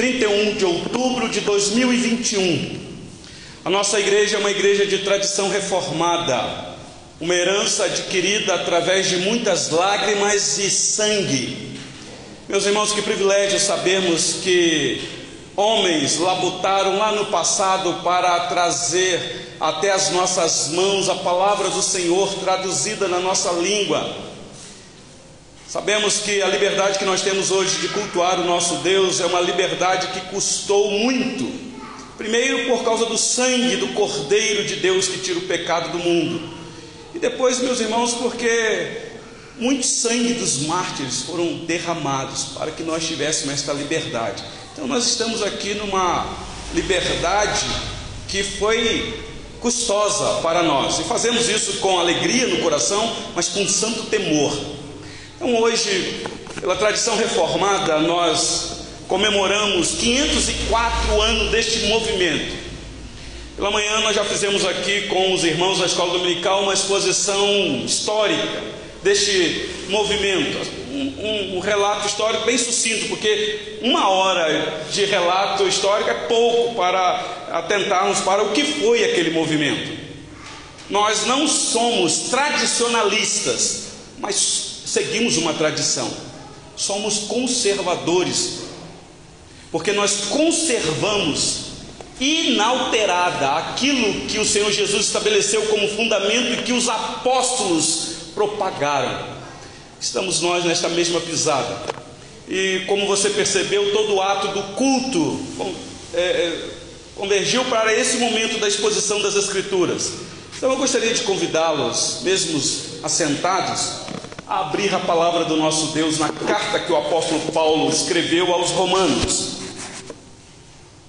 31 de outubro de 2021. A nossa igreja é uma igreja de tradição reformada, uma herança adquirida através de muitas lágrimas e sangue. Meus irmãos, que privilégio sabermos que homens labutaram lá no passado para trazer até as nossas mãos a palavra do Senhor traduzida na nossa língua Sabemos que a liberdade que nós temos hoje de cultuar o nosso Deus é uma liberdade que custou muito. Primeiro, por causa do sangue do Cordeiro de Deus que tira o pecado do mundo. E depois, meus irmãos, porque muito sangue dos mártires foram derramados para que nós tivéssemos esta liberdade. Então, nós estamos aqui numa liberdade que foi custosa para nós. E fazemos isso com alegria no coração, mas com santo temor então, hoje, pela tradição reformada, nós comemoramos 504 anos deste movimento. Pela manhã, nós já fizemos aqui com os irmãos da escola dominical uma exposição histórica deste movimento, um, um, um, relato histórico bem sucinto, porque uma hora de relato histórico é pouco para atentarmos para o que foi aquele movimento. Nós não somos tradicionalistas, mas seguimos uma tradição, somos conservadores, porque nós conservamos inalterada aquilo que o Senhor Jesus estabeleceu como fundamento e que os apóstolos propagaram. Estamos nós nesta mesma pisada. E como você percebeu, todo o ato do culto é, é, convergiu para esse momento da exposição das Escrituras. Então eu gostaria de convidá-los, mesmo assentados, abrir a palavra do nosso Deus na carta que o apóstolo Paulo escreveu aos Romanos,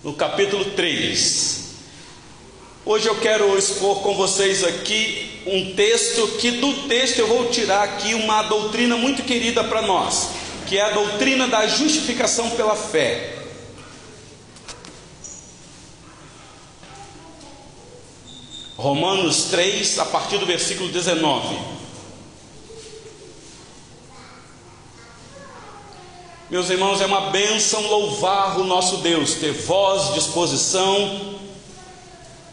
no capítulo 3. Hoje eu quero expor com vocês aqui um texto que do texto eu vou tirar aqui uma doutrina muito querida para nós, que é a doutrina da justificação pela fé. Romanos 3, a partir do versículo 19. Meus irmãos, é uma bênção louvar o nosso Deus, ter voz, disposição,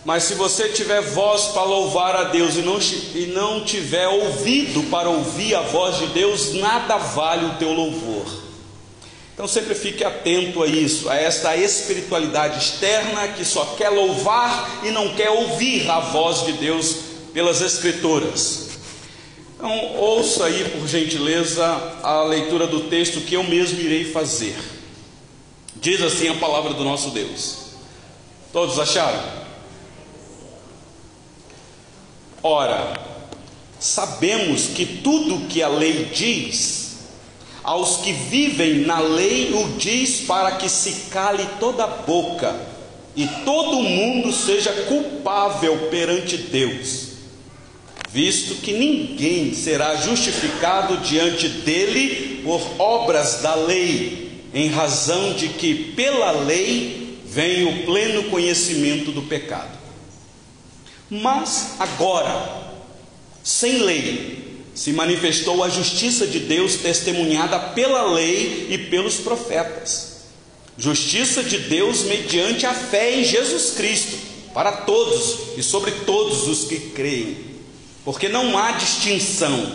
mas se você tiver voz para louvar a Deus e não, e não tiver ouvido para ouvir a voz de Deus, nada vale o teu louvor. Então sempre fique atento a isso, a esta espiritualidade externa que só quer louvar e não quer ouvir a voz de Deus pelas Escrituras. Então, ouça aí, por gentileza, a leitura do texto que eu mesmo irei fazer. Diz assim a palavra do nosso Deus. Todos acharam? Ora, sabemos que tudo que a lei diz, aos que vivem na lei o diz para que se cale toda a boca e todo mundo seja culpável perante Deus visto que ninguém será justificado diante dele por obras da lei, em razão de que pela lei vem o pleno conhecimento do pecado. Mas agora, sem lei, se manifestou a justiça de Deus testemunhada pela lei e pelos profetas. Justiça de Deus mediante a fé em Jesus Cristo, para todos e sobre todos os que creem porque não há distinção,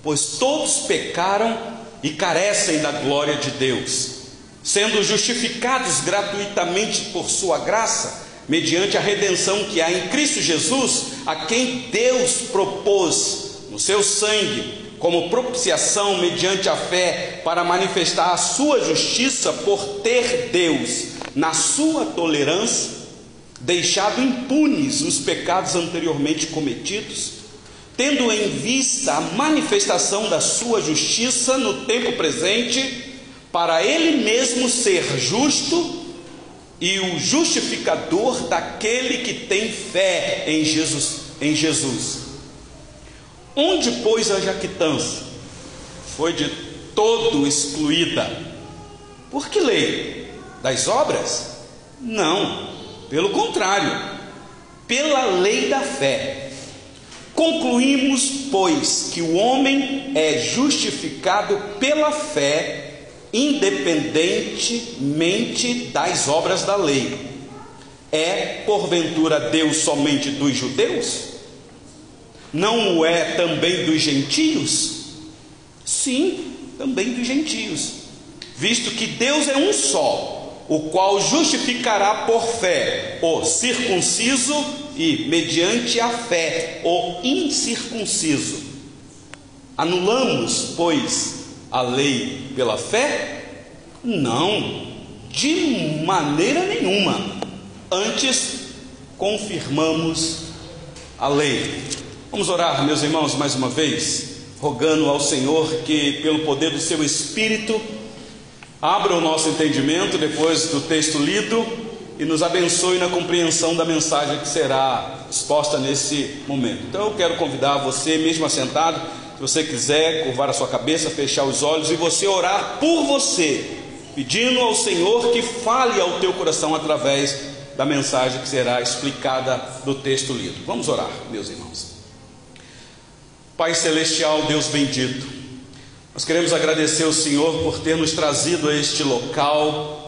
pois todos pecaram e carecem da glória de Deus, sendo justificados gratuitamente por Sua graça, mediante a redenção que há em Cristo Jesus, a quem Deus propôs no seu sangue, como propiciação mediante a fé, para manifestar a Sua justiça por ter Deus, na Sua tolerância, deixado impunes os pecados anteriormente cometidos tendo em vista a manifestação da sua justiça no tempo presente, para ele mesmo ser justo e o justificador daquele que tem fé em Jesus, em Jesus. Onde pois a jactância foi de todo excluída? Por que lei? Das obras? Não, pelo contrário, pela lei da fé Concluímos, pois, que o homem é justificado pela fé independentemente das obras da lei. É, porventura, Deus somente dos judeus? Não o é também dos gentios? Sim, também dos gentios, visto que Deus é um só, o qual justificará por fé o circunciso e, mediante a fé, o incircunciso. Anulamos, pois, a lei pela fé? Não, de maneira nenhuma. Antes, confirmamos a lei. Vamos orar, meus irmãos, mais uma vez, rogando ao Senhor que, pelo poder do seu Espírito, abra o nosso entendimento depois do texto lido e nos abençoe na compreensão da mensagem que será exposta nesse momento. Então eu quero convidar você, mesmo assentado, se você quiser curvar a sua cabeça, fechar os olhos e você orar por você, pedindo ao Senhor que fale ao teu coração através da mensagem que será explicada do texto lido. Vamos orar, meus irmãos. Pai celestial, Deus bendito, nós queremos agradecer ao Senhor por ter nos trazido a este local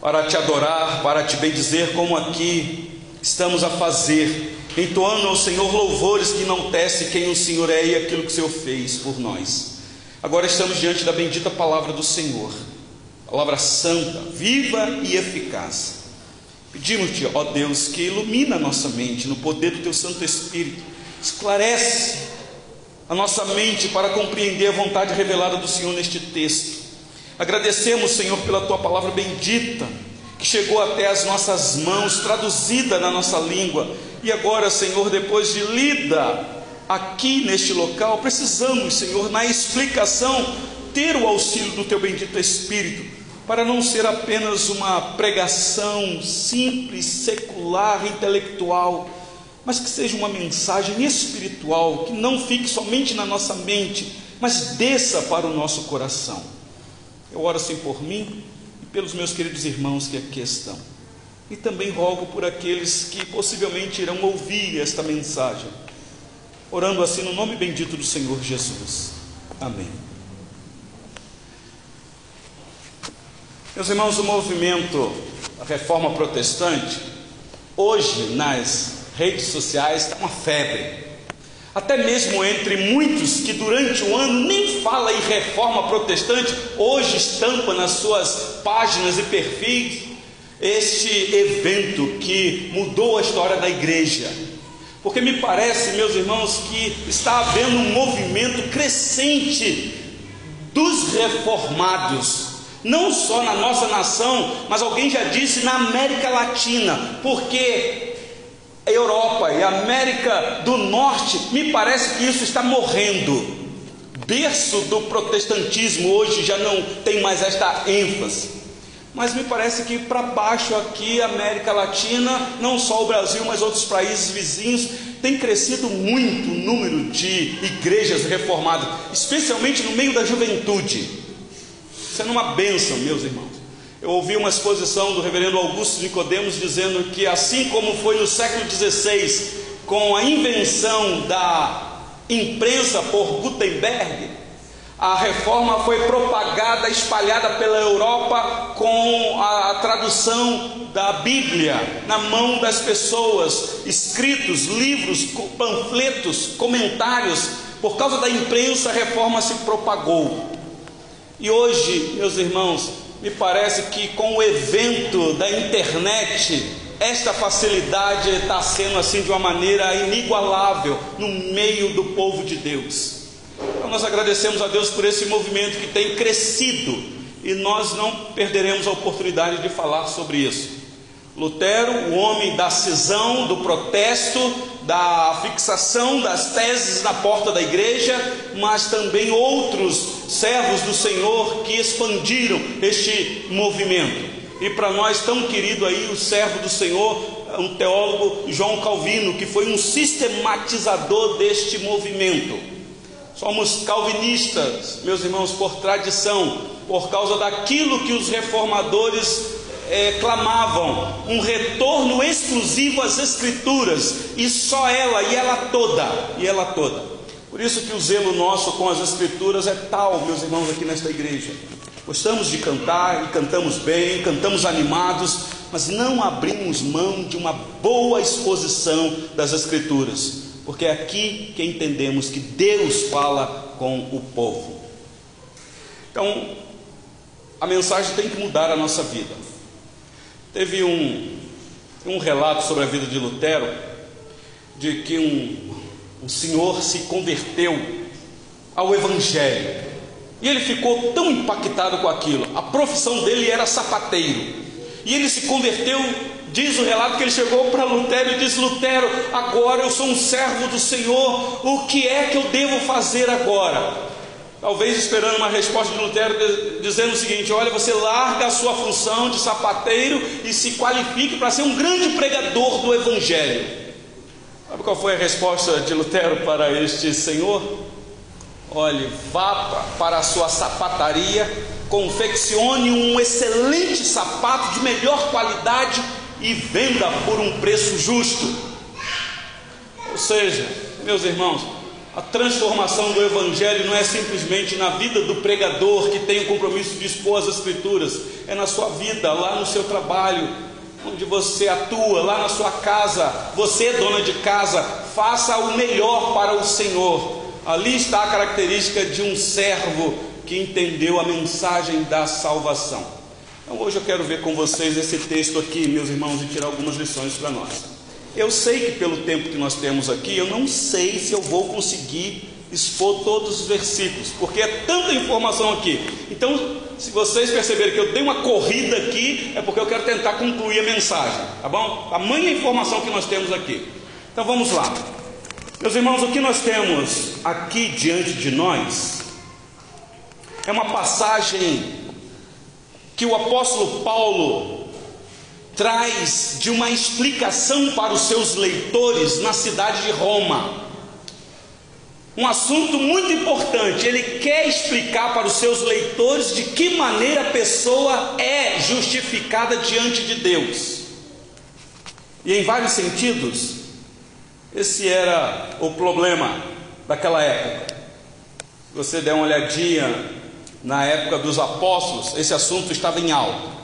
para te adorar, para te bendizer, como aqui estamos a fazer, entoando ao Senhor louvores que não tece quem o Senhor é e aquilo que o Senhor fez por nós. Agora estamos diante da bendita palavra do Senhor, palavra santa, viva e eficaz. Pedimos-te, ó Deus, que ilumina a nossa mente no poder do teu Santo Espírito, esclarece a nossa mente para compreender a vontade revelada do Senhor neste texto. Agradecemos, Senhor, pela tua palavra bendita, que chegou até as nossas mãos, traduzida na nossa língua, e agora, Senhor, depois de lida aqui neste local, precisamos, Senhor, na explicação, ter o auxílio do teu bendito Espírito, para não ser apenas uma pregação simples, secular, intelectual, mas que seja uma mensagem espiritual, que não fique somente na nossa mente, mas desça para o nosso coração. Eu oro assim por mim e pelos meus queridos irmãos que aqui estão. E também rogo por aqueles que possivelmente irão ouvir esta mensagem. Orando assim no nome bendito do Senhor Jesus. Amém. Meus irmãos, o movimento da reforma protestante, hoje nas redes sociais está uma febre. Até mesmo entre muitos que durante o ano nem fala em reforma protestante, hoje estampa nas suas páginas e perfis este evento que mudou a história da igreja. Porque me parece, meus irmãos, que está havendo um movimento crescente dos reformados, não só na nossa nação, mas alguém já disse na América Latina, porque Europa e América do Norte, me parece que isso está morrendo. Berço do protestantismo hoje já não tem mais esta ênfase. Mas me parece que para baixo aqui, América Latina, não só o Brasil, mas outros países vizinhos, tem crescido muito o número de igrejas reformadas, especialmente no meio da juventude. Isso é uma bênção, meus irmãos. Eu ouvi uma exposição do reverendo Augusto Nicodemos dizendo que assim como foi no século XVI, com a invenção da imprensa por Gutenberg, a reforma foi propagada, espalhada pela Europa com a tradução da Bíblia na mão das pessoas, escritos, livros, panfletos, comentários. Por causa da imprensa, a reforma se propagou. E hoje, meus irmãos, me parece que com o evento da internet, esta facilidade está sendo assim de uma maneira inigualável no meio do povo de Deus. Então nós agradecemos a Deus por esse movimento que tem crescido e nós não perderemos a oportunidade de falar sobre isso. Lutero, o homem da cisão, do protesto, da fixação das teses na porta da igreja, mas também outros servos do Senhor que expandiram este movimento. E para nós, tão querido aí, o servo do Senhor, um teólogo, João Calvino, que foi um sistematizador deste movimento. Somos calvinistas, meus irmãos, por tradição, por causa daquilo que os reformadores é, clamavam um retorno exclusivo às Escrituras, e só ela, e ela toda, e ela toda. Por isso que o zelo nosso com as Escrituras é tal, meus irmãos, aqui nesta igreja. Gostamos de cantar e cantamos bem, cantamos animados, mas não abrimos mão de uma boa exposição das Escrituras, porque é aqui que entendemos que Deus fala com o povo. Então, a mensagem tem que mudar a nossa vida. Teve um, um relato sobre a vida de Lutero, de que um, um senhor se converteu ao Evangelho. E ele ficou tão impactado com aquilo. A profissão dele era sapateiro. E ele se converteu, diz o relato que ele chegou para Lutero e disse: Lutero, agora eu sou um servo do Senhor, o que é que eu devo fazer agora? Talvez esperando uma resposta de Lutero dizendo o seguinte: olha, você larga a sua função de sapateiro e se qualifique para ser um grande pregador do Evangelho. Sabe qual foi a resposta de Lutero para este senhor? Olhe, vá para a sua sapataria, confeccione um excelente sapato de melhor qualidade e venda por um preço justo. Ou seja, meus irmãos, a transformação do Evangelho não é simplesmente na vida do pregador que tem o compromisso de expor as Escrituras, é na sua vida, lá no seu trabalho, onde você atua, lá na sua casa, você, dona de casa, faça o melhor para o Senhor. Ali está a característica de um servo que entendeu a mensagem da salvação. Então hoje eu quero ver com vocês esse texto aqui, meus irmãos, e tirar algumas lições para nós. Eu sei que pelo tempo que nós temos aqui, eu não sei se eu vou conseguir expor todos os versículos, porque é tanta informação aqui. Então, se vocês perceberem que eu dei uma corrida aqui, é porque eu quero tentar concluir a mensagem, tá bom? Tamanha informação que nós temos aqui. Então vamos lá. Meus irmãos, o que nós temos aqui diante de nós é uma passagem que o apóstolo Paulo traz de uma explicação para os seus leitores na cidade de Roma. Um assunto muito importante, ele quer explicar para os seus leitores de que maneira a pessoa é justificada diante de Deus. E em vários sentidos, esse era o problema daquela época. Se você der uma olhadinha na época dos apóstolos, esse assunto estava em alta.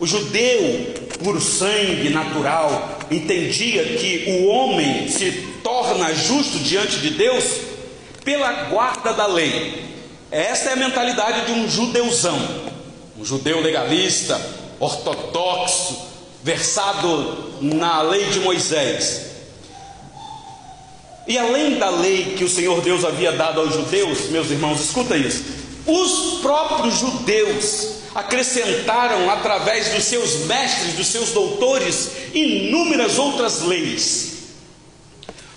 O judeu, por sangue natural, entendia que o homem se torna justo diante de Deus pela guarda da lei. Esta é a mentalidade de um judeuzão, um judeu legalista, ortodoxo, versado na lei de Moisés. E além da lei que o Senhor Deus havia dado aos judeus, meus irmãos, escuta isso. Os próprios judeus acrescentaram através dos seus mestres, dos seus doutores, inúmeras outras leis.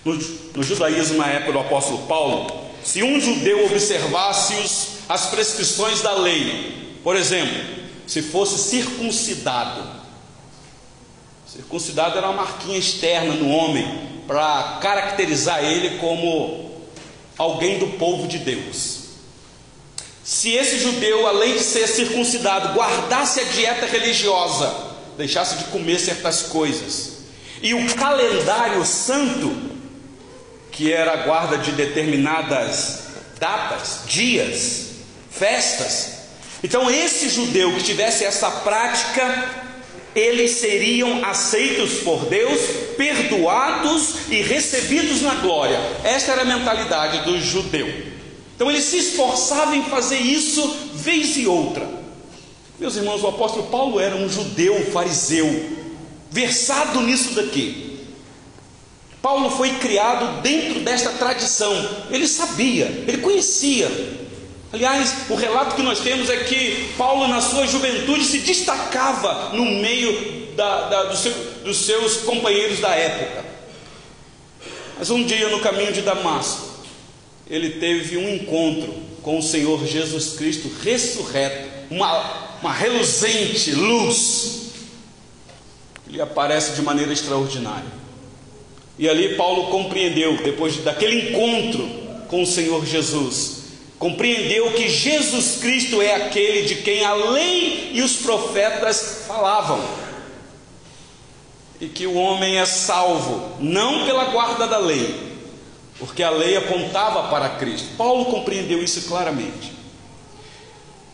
No, no judaísmo, na época do apóstolo Paulo, se um judeu observasse os, as prescrições da lei, por exemplo, se fosse circuncidado, circuncidado era uma marquinha externa no homem, para caracterizar ele como alguém do povo de Deus. Se esse judeu, além de ser circuncidado, guardasse a dieta religiosa, deixasse de comer certas coisas, e o calendário santo, que era a guarda de determinadas datas, dias, festas, então esse judeu que tivesse essa prática, eles seriam aceitos por Deus, perdoados e recebidos na glória. Esta era a mentalidade do judeu. Então ele se esforçava em fazer isso vez e outra. Meus irmãos, o apóstolo Paulo era um judeu fariseu, versado nisso daqui. Paulo foi criado dentro desta tradição. Ele sabia, ele conhecia Aliás, o relato que nós temos é que Paulo, na sua juventude, se destacava no meio da, da, do seu, dos seus companheiros da época. Mas um dia, no caminho de Damasco, ele teve um encontro com o Senhor Jesus Cristo ressurreto, uma, uma reluzente luz. Ele aparece de maneira extraordinária. E ali Paulo compreendeu, depois daquele encontro com o Senhor Jesus, compreendeu que Jesus Cristo é aquele de quem a lei e os profetas falavam, e que o homem é salvo não pela guarda da lei, porque a lei apontava para Cristo. Paulo compreendeu isso claramente.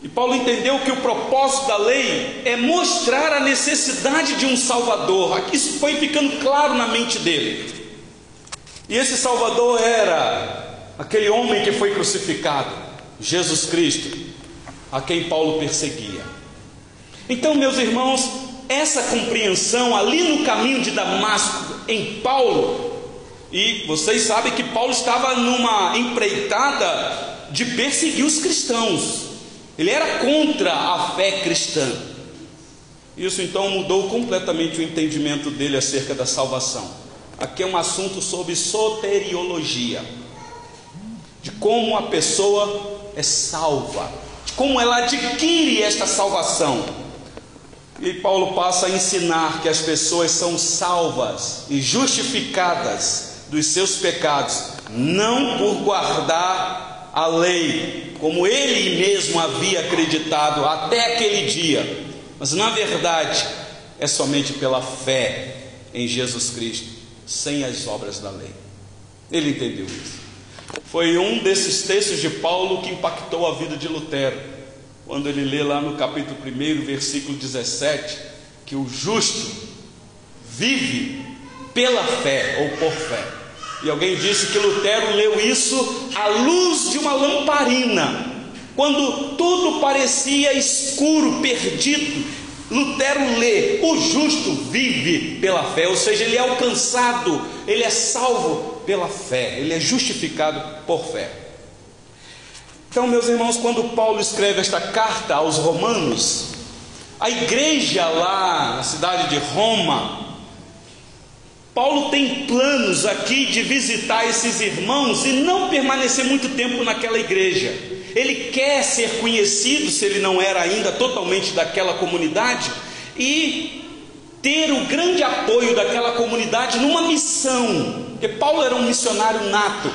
E Paulo entendeu que o propósito da lei é mostrar a necessidade de um Salvador. Isso foi ficando claro na mente dele. E esse Salvador era aquele homem que foi crucificado, Jesus Cristo, a quem Paulo perseguia. Então, meus irmãos, essa compreensão ali no caminho de Damasco, em Paulo, e vocês sabem que Paulo estava numa empreitada de perseguir os cristãos. Ele era contra a fé cristã. Isso então mudou completamente o entendimento dele acerca da salvação. Aqui é um assunto sobre soteriologia, de como a pessoa é salva, de como ela adquire esta salvação. E Paulo passa a ensinar que as pessoas são salvas e justificadas dos seus pecados, não por guardar a lei, como ele mesmo havia acreditado até aquele dia, mas na verdade é somente pela fé em Jesus Cristo, sem as obras da lei. Ele entendeu isso. Foi um desses textos de Paulo que impactou a vida de Lutero, quando ele lê lá no capítulo 1, versículo 17, que o justo vive pela fé ou por fé. E alguém disse que Lutero leu isso à luz de uma lamparina, quando tudo parecia escuro, perdido. Lutero lê: o justo vive pela fé, ou seja, ele é alcançado, ele é salvo pela fé, ele é justificado por fé. Então, meus irmãos, quando Paulo escreve esta carta aos Romanos, a igreja lá na cidade de Roma, Paulo tem planos aqui de visitar esses irmãos e não permanecer muito tempo naquela igreja. Ele quer ser conhecido, se ele não era ainda totalmente daquela comunidade, e ter o grande apoio daquela comunidade numa missão, porque Paulo era um missionário nato,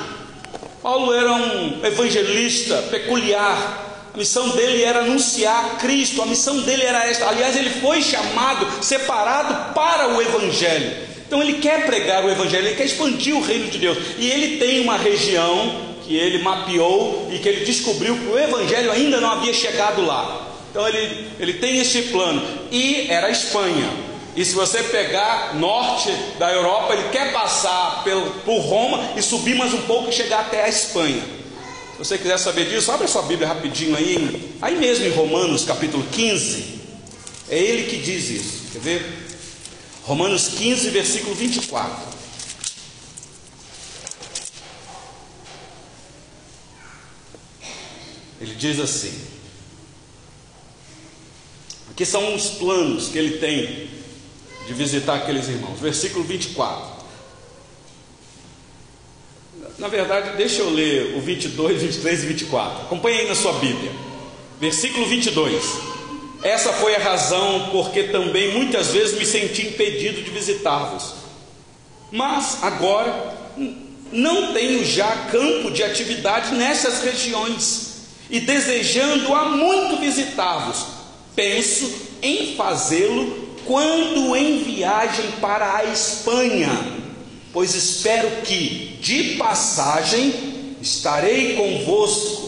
Paulo era um evangelista peculiar, a missão dele era anunciar Cristo, a missão dele era esta. Aliás, ele foi chamado, separado para o Evangelho. Então ele quer pregar o Evangelho, ele quer expandir o reino de Deus. E ele tem uma região que ele mapeou e que ele descobriu que o Evangelho ainda não havia chegado lá. Então ele, ele tem esse plano. E era a Espanha. E se você pegar norte da Europa, ele quer passar pelo, por Roma e subir mais um pouco e chegar até a Espanha. Se você quiser saber disso, abre a sua Bíblia rapidinho aí, aí mesmo em Romanos capítulo 15. É ele que diz isso. Quer ver? Romanos 15, versículo 24. Ele diz assim: Aqui são os planos que ele tem de visitar aqueles irmãos. Versículo 24. Na verdade, deixa eu ler o 22, 23 e 24. Acompanhe aí na sua Bíblia. Versículo 22. Essa foi a razão porque também muitas vezes me senti impedido de visitá-vos. Mas agora não tenho já campo de atividade nessas regiões e desejando há muito visitar-vos, penso em fazê-lo quando em viagem para a Espanha, pois espero que de passagem estarei convosco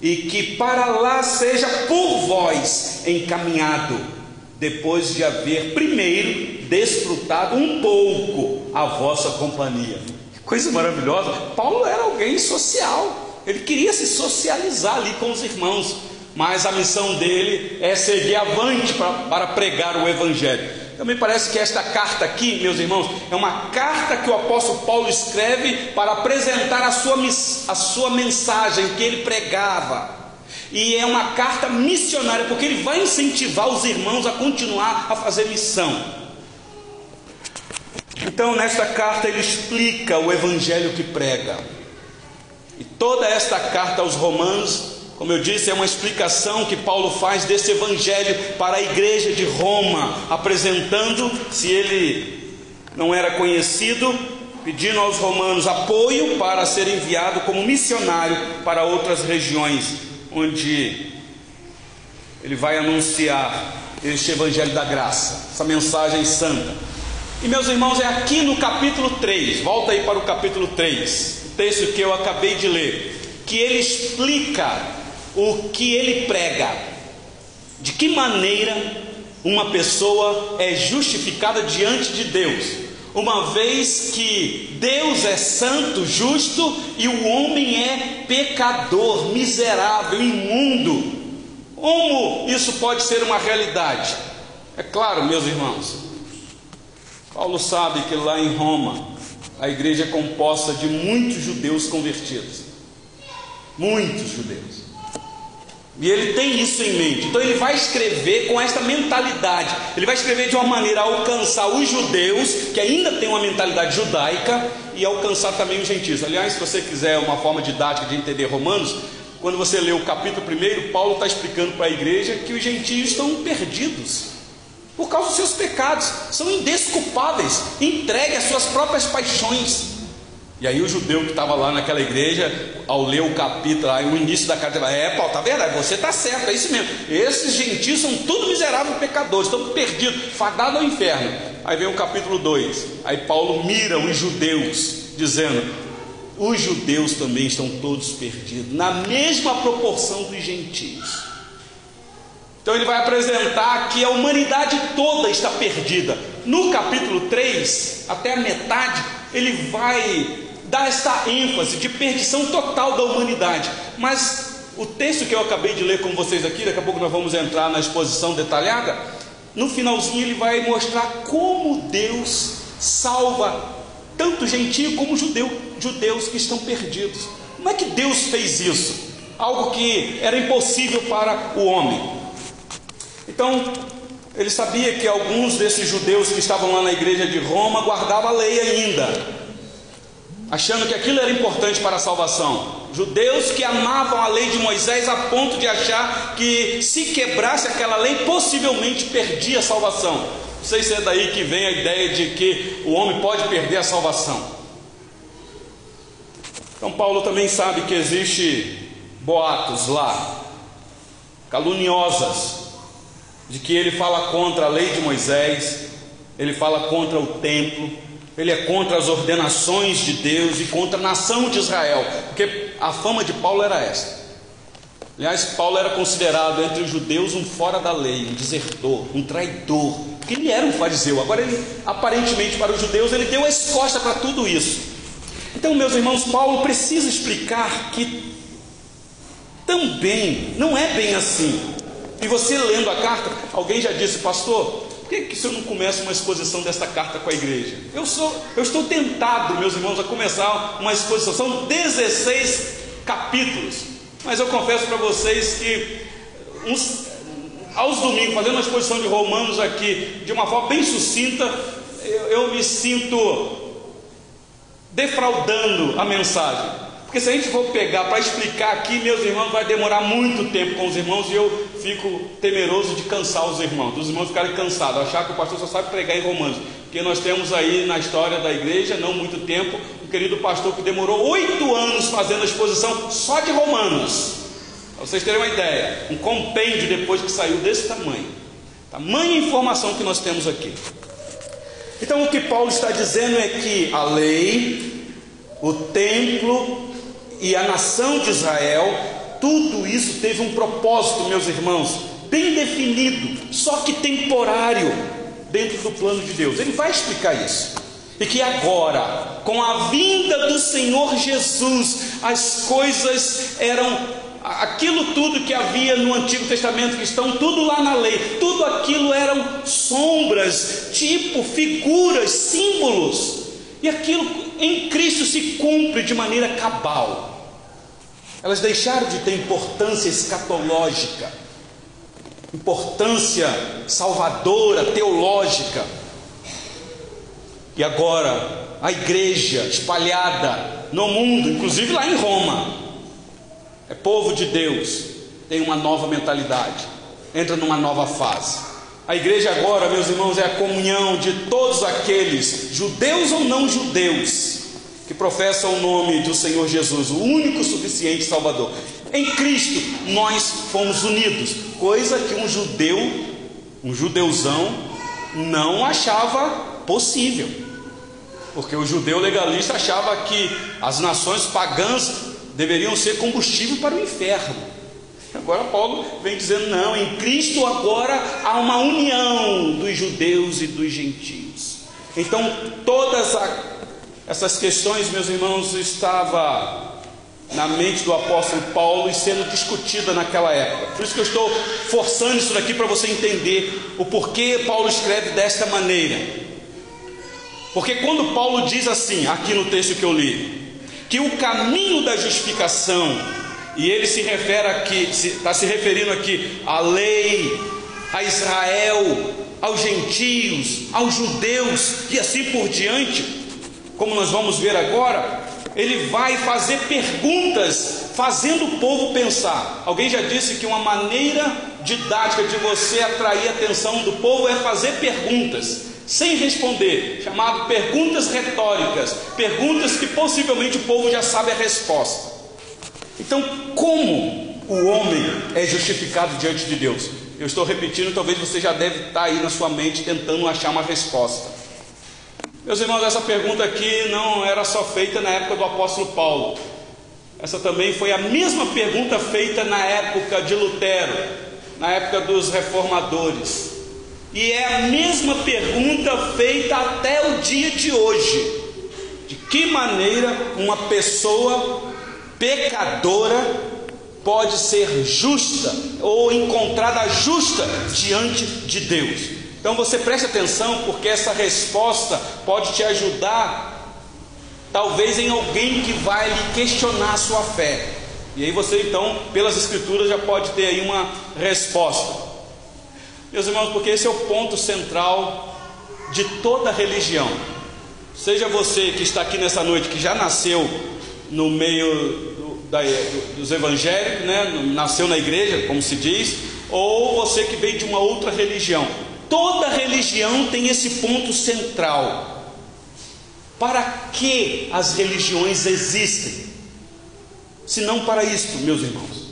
e que para lá seja por vós encaminhado, depois de haver primeiro desfrutado um pouco a vossa companhia. Coisa maravilhosa. Paulo era alguém social, ele queria se socializar ali com os irmãos, mas a missão dele é seguir avante para, para pregar o Evangelho. Então me parece que esta carta aqui, meus irmãos, é uma carta que o apóstolo Paulo escreve para apresentar a sua, a sua mensagem que ele pregava. E é uma carta missionária, porque ele vai incentivar os irmãos a continuar a fazer missão. Então, nesta carta, ele explica o evangelho que prega. E toda esta carta aos Romanos como eu disse, é uma explicação que Paulo faz desse evangelho para a igreja de Roma, apresentando, se ele não era conhecido, pedindo aos romanos apoio para ser enviado como missionário para outras regiões, onde ele vai anunciar este evangelho da graça, essa mensagem santa. E meus irmãos, é aqui no capítulo 3, volta aí para o capítulo 3, o texto que eu acabei de ler, que ele explica o que ele prega. De que maneira uma pessoa é justificada diante de Deus, uma vez que Deus é santo, justo e o homem é pecador, miserável, imundo. Como isso pode ser uma realidade? É claro, meus irmãos, Paulo sabe que lá em Roma a igreja é composta de muitos judeus convertidos. Muitos judeus. E ele tem isso em mente. Então ele vai escrever com esta mentalidade. Ele vai escrever de uma maneira a alcançar os judeus, que ainda tem uma mentalidade judaica, e alcançar também os gentios. Aliás, se você quiser uma forma didática de entender Romanos, quando você lê o capítulo 1, Paulo está explicando para a igreja que os gentios estão perdidos por causa dos seus pecados, são indesculpáveis, entregue às suas próprias paixões. E aí o judeu que estava lá naquela igreja, ao ler o capítulo, aí o início da carta, é Paulo, tá verdade, você está certo, é isso mesmo. Esses gentios são tudo miseráveis pecadores, estão perdidos, fadados ao inferno. Aí vem o capítulo 2, aí Paulo mira os judeus, dizendo: os judeus também estão todos perdidos, na mesma proporção dos gentios. Então ele vai apresentar que a humanidade toda está perdida. No capítulo 3, até a metade, ele vai dar esta ênfase de perdição total da humanidade. Mas o texto que eu acabei de ler com vocês aqui, daqui a pouco nós vamos entrar na exposição detalhada. No finalzinho ele vai mostrar como Deus salva tanto gentio como judeu, judeus que estão perdidos. Como é que Deus fez isso? Algo que era impossível para o homem. Então, ele sabia que alguns desses judeus que estavam lá na igreja de Roma guardavam a lei ainda, achando que aquilo era importante para a salvação. Judeus que amavam a lei de Moisés a ponto de achar que se quebrasse aquela lei, possivelmente perdia a salvação. Não sei se é daí que vem a ideia de que o homem pode perder a salvação. Então Paulo também sabe que existe boatos lá, caluniosas, de que ele fala contra a lei de Moisés, ele fala contra o templo, ele é contra as ordenações de Deus e contra a nação de Israel, porque a fama de Paulo era essa. Aliás, Paulo era considerado entre os judeus um fora da lei, um desertor, um traidor, porque ele era um fariseu. Agora, ele, aparentemente, para os judeus, ele deu a escosta para tudo isso. Então, meus irmãos, Paulo precisa explicar que também não é bem assim. E você lendo a carta, alguém já disse, pastor, por que, que o senhor não começa uma exposição desta carta com a igreja? Eu, sou, eu estou tentado, meus irmãos, a começar uma exposição. São 16 capítulos. Mas eu confesso para vocês que uns, aos domingos, fazendo uma exposição de Romanos aqui, de uma forma bem sucinta, eu, eu me sinto defraudando a mensagem. Porque se a gente for pegar para explicar aqui, meus irmãos, vai demorar muito tempo com os irmãos e eu fico temeroso de cansar os irmãos, os irmãos ficarem cansados, achar que o pastor só sabe pregar em Romanos. Porque nós temos aí na história da igreja, não muito tempo, um querido pastor que demorou oito anos fazendo a exposição só de Romanos. Para vocês terem uma ideia, um compêndio depois que saiu desse tamanho. Tamanha informação que nós temos aqui. Então o que Paulo está dizendo é que a lei, o templo e a nação de Israel, tudo isso teve um propósito, meus irmãos, bem definido, só que temporário, dentro do plano de Deus. Ele vai explicar isso. E que agora, com a vinda do Senhor Jesus, as coisas eram aquilo tudo que havia no Antigo Testamento, que estão tudo lá na lei, tudo aquilo eram sombras, tipo, figuras, símbolos. E aquilo em Cristo se cumpre de maneira cabal. Elas deixaram de ter importância escatológica, importância salvadora, teológica. E agora, a igreja espalhada no mundo, inclusive lá em Roma, é povo de Deus, tem uma nova mentalidade, entra numa nova fase. A igreja agora, meus irmãos, é a comunhão de todos aqueles, judeus ou não judeus, que professam o nome do Senhor Jesus, o único suficiente Salvador. Em Cristo nós fomos unidos, coisa que um judeu, um judeuzão, não achava possível. Porque o judeu legalista achava que as nações pagãs deveriam ser combustível para o inferno. Agora Paulo vem dizendo: não, em Cristo agora há uma união dos judeus e dos gentios. Então, todas a, essas questões, meus irmãos, estava na mente do apóstolo Paulo e sendo discutida naquela época. Por isso que eu estou forçando isso daqui para você entender o porquê Paulo escreve desta maneira. Porque quando Paulo diz assim, aqui no texto que eu li, que o caminho da justificação, e ele se refere aqui, está se referindo aqui à lei, a Israel, aos gentios, aos judeus e assim por diante, como nós vamos ver agora, ele vai fazer perguntas, fazendo o povo pensar. Alguém já disse que uma maneira didática de você atrair a atenção do povo é fazer perguntas, sem responder, chamado perguntas retóricas, perguntas que possivelmente o povo já sabe a resposta. Então, como o homem é justificado diante de Deus? Eu estou repetindo, talvez você já deve estar aí na sua mente tentando achar uma resposta. Meus irmãos, essa pergunta aqui não era só feita na época do apóstolo Paulo. Essa também foi a mesma pergunta feita na época de Lutero, na época dos reformadores. E é a mesma pergunta feita até o dia de hoje. De que maneira uma pessoa pecadora pode ser justa ou encontrada justa diante de Deus? Então você preste atenção, porque essa resposta pode te ajudar, talvez em alguém que vai lhe questionar a sua fé. E aí você então, pelas escrituras, já pode ter aí uma resposta. Meus irmãos, porque esse é o ponto central de toda religião. Seja você que está aqui nessa noite, que já nasceu no meio do, da, do, dos evangélicos, né? nasceu na igreja, como se diz, ou você que veio de uma outra religião. Toda religião tem esse ponto central. Para que as religiões existem? Se não para isto, meus irmãos.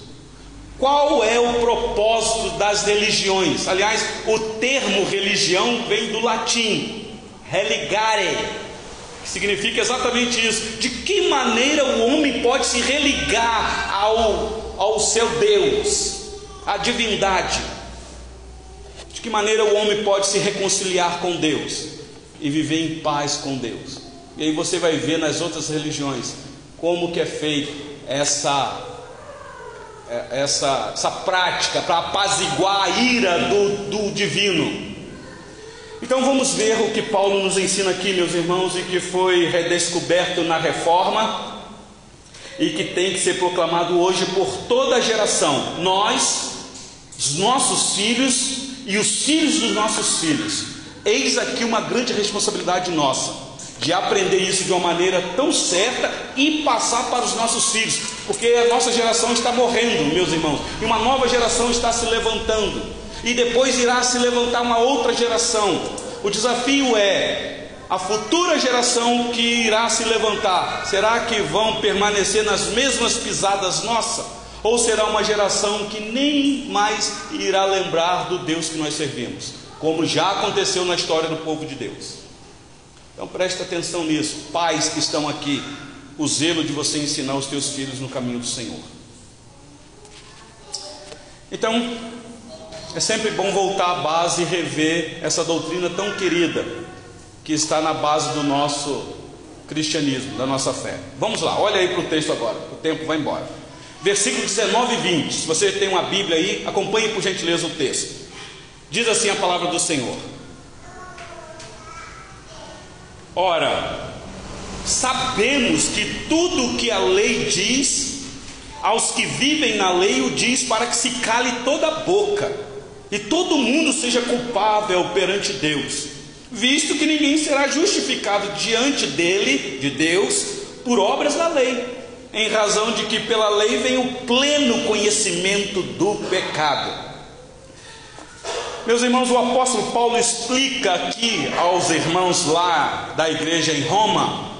Qual é o propósito das religiões? Aliás, o termo religião vem do latim, religare, que significa exatamente isso. De que maneira o homem pode se religar ao, ao seu Deus, à divindade? que maneira o homem pode se reconciliar com Deus e viver em paz com Deus. E aí você vai ver nas outras religiões como que é feita essa é, essa, essa prática para apaziguar a ira do, do divino. Então vamos ver o que Paulo nos ensina aqui, meus irmãos, e que foi redescoberto na reforma e que tem que ser proclamado hoje por toda a geração. Nós, os nossos filhos, e os filhos dos nossos filhos. Eis aqui uma grande responsabilidade nossa, de aprender isso de uma maneira tão certa e passar para os nossos filhos, porque a nossa geração está morrendo, meus irmãos, e uma nova geração está se levantando, e depois irá se levantar uma outra geração. O desafio é a futura geração que irá se levantar, será que vão permanecer nas mesmas pisadas nossas? Ou será uma geração que nem mais irá lembrar do Deus que nós servimos, como já aconteceu na história do povo de Deus. Então preste atenção nisso, pais que estão aqui, o zelo de você ensinar os teus filhos no caminho do Senhor. Então, é sempre bom voltar à base e rever essa doutrina tão querida que está na base do nosso cristianismo, da nossa fé. Vamos lá, olha aí para o texto agora, o tempo vai embora versículo 19 e 20. Se você tem uma Bíblia aí, acompanhe por gentileza o texto. Diz assim a palavra do Senhor: Ora, sabemos que tudo o que a lei diz, aos que vivem na lei o diz para que se cale toda a boca e todo mundo seja culpável perante Deus, visto que ninguém será justificado diante dele, de Deus, por obras da lei em razão de que pela lei vem o pleno conhecimento do pecado. Meus irmãos, o apóstolo Paulo explica aqui aos irmãos lá da igreja em Roma,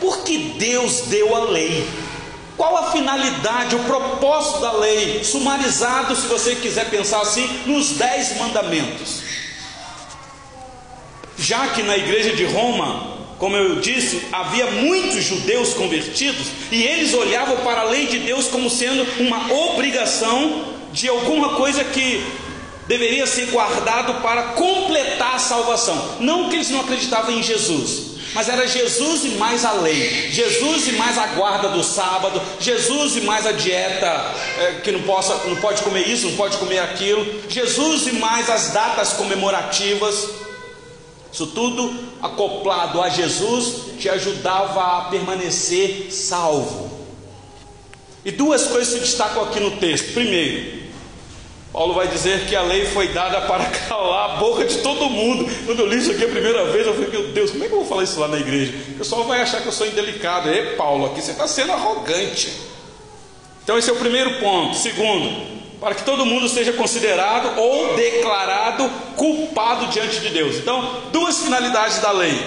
por que Deus deu a lei. Qual a finalidade, o propósito da lei, sumarizado, se você quiser pensar assim, nos dez mandamentos. Já que na igreja de Roma como eu disse, havia muitos judeus convertidos e eles olhavam para a lei de Deus como sendo uma obrigação de alguma coisa que deveria ser guardado para completar a salvação. Não que eles não acreditavam em Jesus, mas era Jesus e mais a lei, Jesus e mais a guarda do sábado, Jesus e mais a dieta é, que não, possa, não pode comer isso, não pode comer aquilo, Jesus e mais as datas comemorativas. Isso tudo acoplado a Jesus te ajudava a permanecer salvo. E duas coisas se destacam aqui no texto. Primeiro, Paulo vai dizer que a lei foi dada para calar a boca de todo mundo. Quando eu li isso aqui a primeira vez, eu falei, meu Deus, como é que eu vou falar isso lá na igreja? O pessoal vai achar que eu sou indelicado. É, Paulo, aqui você está sendo arrogante. Então, esse é o primeiro ponto. Segundo, para que todo mundo seja considerado ou declarado culpado diante de Deus. Então, duas finalidades da lei.